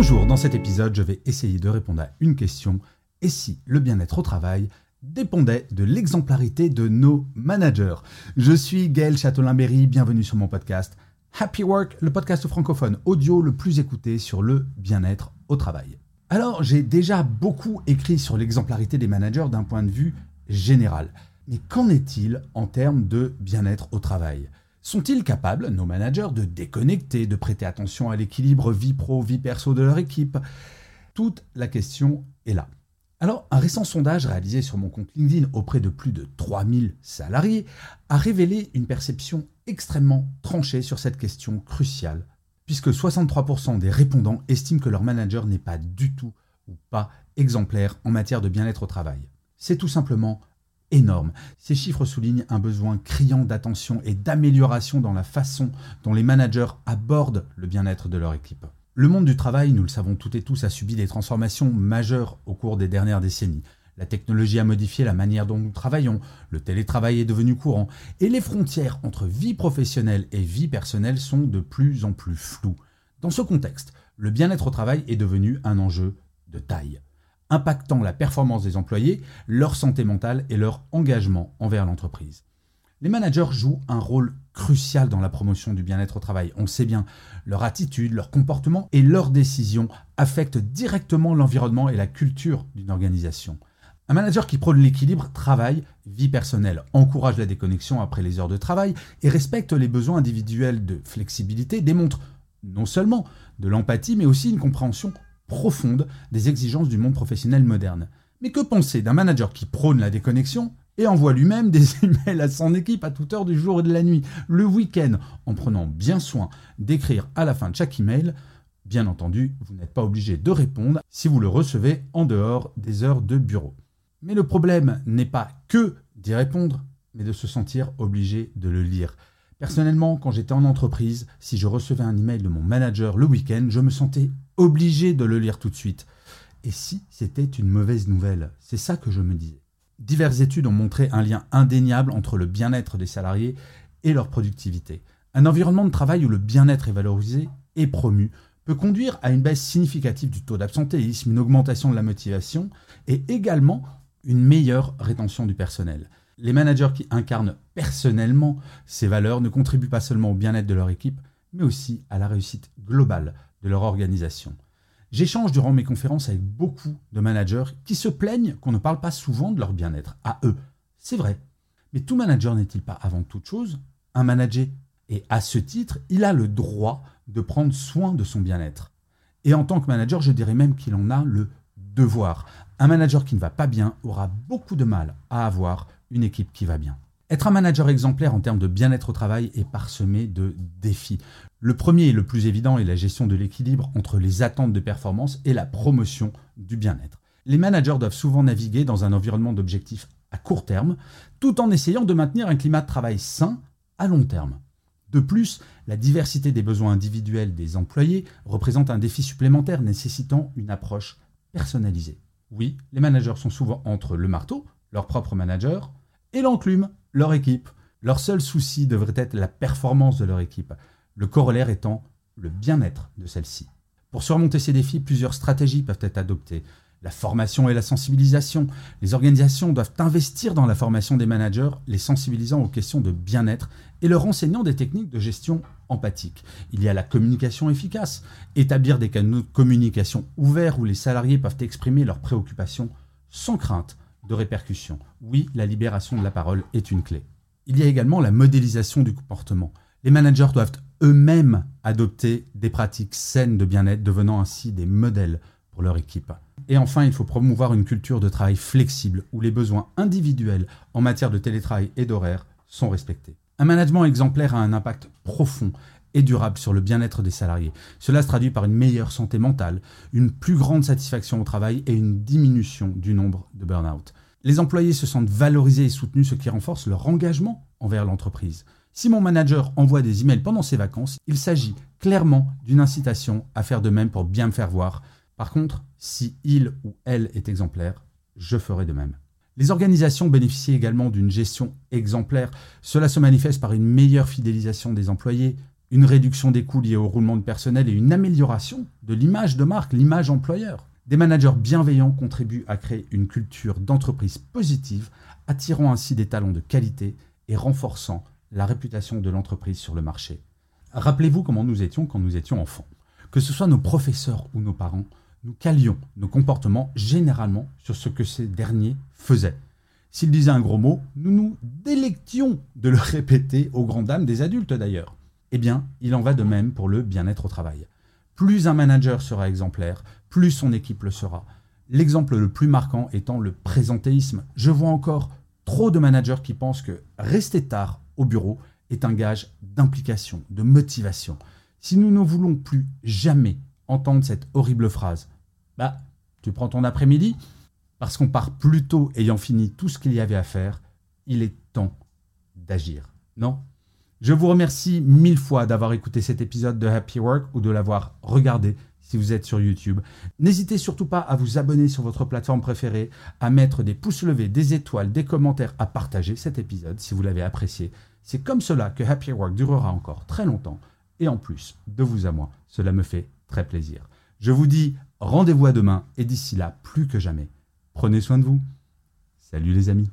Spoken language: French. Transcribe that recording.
Bonjour, dans cet épisode, je vais essayer de répondre à une question. Et si le bien-être au travail dépendait de l'exemplarité de nos managers? Je suis Gaël Châtelain-Berry, bienvenue sur mon podcast Happy Work, le podcast francophone audio le plus écouté sur le bien-être au travail. Alors, j'ai déjà beaucoup écrit sur l'exemplarité des managers d'un point de vue général. Mais qu'en est-il en termes de bien-être au travail? Sont-ils capables, nos managers, de déconnecter, de prêter attention à l'équilibre vie pro-vie perso de leur équipe? Toute la question est là. Alors, un récent sondage réalisé sur mon compte LinkedIn auprès de plus de 3000 salariés a révélé une perception extrêmement tranchée sur cette question cruciale puisque 63% des répondants estiment que leur manager n'est pas du tout ou pas exemplaire en matière de bien-être au travail. C'est tout simplement énorme. Ces chiffres soulignent un besoin criant d'attention et d'amélioration dans la façon dont les managers abordent le bien-être de leur équipe. Le monde du travail, nous le savons toutes et tous, a subi des transformations majeures au cours des dernières décennies. La technologie a modifié la manière dont nous travaillons, le télétravail est devenu courant, et les frontières entre vie professionnelle et vie personnelle sont de plus en plus floues. Dans ce contexte, le bien-être au travail est devenu un enjeu de taille, impactant la performance des employés, leur santé mentale et leur engagement envers l'entreprise. Les managers jouent un rôle crucial dans la promotion du bien-être au travail. On sait bien, leur attitude, leur comportement et leurs décisions affectent directement l'environnement et la culture d'une organisation. Un manager qui prône l'équilibre travail, vie personnelle, encourage la déconnexion après les heures de travail et respecte les besoins individuels de flexibilité démontre non seulement de l'empathie mais aussi une compréhension profonde des exigences du monde professionnel moderne. Mais que penser d'un manager qui prône la déconnexion et envoie lui-même des emails à son équipe à toute heure du jour et de la nuit, le week-end, en prenant bien soin d'écrire à la fin de chaque email? Bien entendu, vous n'êtes pas obligé de répondre si vous le recevez en dehors des heures de bureau. Mais le problème n'est pas que d'y répondre, mais de se sentir obligé de le lire. Personnellement, quand j'étais en entreprise, si je recevais un email de mon manager le week-end, je me sentais obligé de le lire tout de suite. Et si c'était une mauvaise nouvelle? C'est ça que je me disais. Diverses études ont montré un lien indéniable entre le bien-être des salariés et leur productivité. Un environnement de travail où le bien-être est valorisé et promu peut conduire à une baisse significative du taux d'absentéisme, une augmentation de la motivation et également une meilleure rétention du personnel. Les managers qui incarnent personnellement ces valeurs ne contribuent pas seulement au bien-être de leur équipe, mais aussi à la réussite globale de leur organisation. J'échange durant mes conférences avec beaucoup de managers qui se plaignent qu'on ne parle pas souvent de leur bien-être à eux. C'est vrai. Mais tout manager n'est-il pas avant toute chose un manager? Et à ce titre, il a le droit de prendre soin de son bien-être. Et en tant que manager, je dirais même qu'il en a le devoir. Un manager qui ne va pas bien aura beaucoup de mal à avoir une équipe qui va bien. Être un manager exemplaire en termes de bien-être au travail est parsemé de défis. Le premier et le plus évident est la gestion de l'équilibre entre les attentes de performance et la promotion du bien-être. Les managers doivent souvent naviguer dans un environnement d'objectifs à court terme, tout en essayant de maintenir un climat de travail sain à long terme. De plus, la diversité des besoins individuels des employés représente un défi supplémentaire nécessitant une approche personnalisée. Oui, les managers sont souvent entre le marteau, leur propre manager, et l'enclume, leur équipe. Leur seul souci devrait être la performance de leur équipe, le corollaire étant le bien-être de celle-ci. Pour surmonter ces défis, plusieurs stratégies peuvent être adoptées. La formation et la sensibilisation. Les organisations doivent investir dans la formation des managers, les sensibilisant aux questions de bien-être et leur enseignant des techniques de gestion empathique. Il y a la communication efficace, établir des canaux de communication ouverts où les salariés peuvent exprimer leurs préoccupations sans crainte de répercussions. Oui, la libération de la parole est une clé. Il y a également la modélisation du comportement. Les managers doivent eux-mêmes adopter des pratiques saines de bien-être, devenant ainsi des modèles pour leur équipe. Et enfin, il faut promouvoir une culture de travail flexible où les besoins individuels en matière de télétravail et d'horaire sont respectés. Un management exemplaire a un impact profond et durable sur le bien-être des salariés. Cela se traduit par une meilleure santé mentale, une plus grande satisfaction au travail et une diminution du nombre de burn-out. Les employés se sentent valorisés et soutenus, ce qui renforce leur engagement envers l'entreprise. Si mon manager envoie des emails pendant ses vacances, il s'agit clairement d'une incitation à faire de même pour bien me faire voir. Par contre, si il ou elle est exemplaire, je ferai de même. Les organisations bénéficient également d'une gestion exemplaire. Cela se manifeste par une meilleure fidélisation des employés, une réduction des coûts liés au roulement de personnel et une amélioration de l'image de marque, l'image employeur. Des managers bienveillants contribuent à créer une culture d'entreprise positive, attirant ainsi des talents de qualité et renforçant la réputation de l'entreprise sur le marché. Rappelez-vous comment nous étions quand nous étions enfants. Que ce soit nos professeurs ou nos parents, nous calions nos comportements généralement sur ce que ces derniers faisaient. S'ils disaient un gros mot, nous nous délections de le répéter aux grandes dames des adultes d'ailleurs. Eh bien, il en va de même pour le bien-être au travail. Plus un manager sera exemplaire, plus son équipe le sera. L'exemple le plus marquant étant le présentéisme. Je vois encore trop de managers qui pensent que rester tard au bureau est un gage d'implication, de motivation. Si nous ne voulons plus jamais entendre cette horrible phrase, bah, tu prends ton après-midi parce qu'on part plus tôt ayant fini tout ce qu'il y avait à faire, il est temps d'agir. Non? Je vous remercie mille fois d'avoir écouté cet épisode de Happy Work ou de l'avoir regardé si vous êtes sur YouTube. N'hésitez surtout pas à vous abonner sur votre plateforme préférée, à mettre des pouces levés, des étoiles, des commentaires, à partager cet épisode si vous l'avez apprécié. C'est comme cela que Happy Work durera encore très longtemps. Et en plus, de vous à moi, cela me fait très plaisir. Je vous dis rendez-vous à demain et d'ici là, plus que jamais, prenez soin de vous. Salut les amis.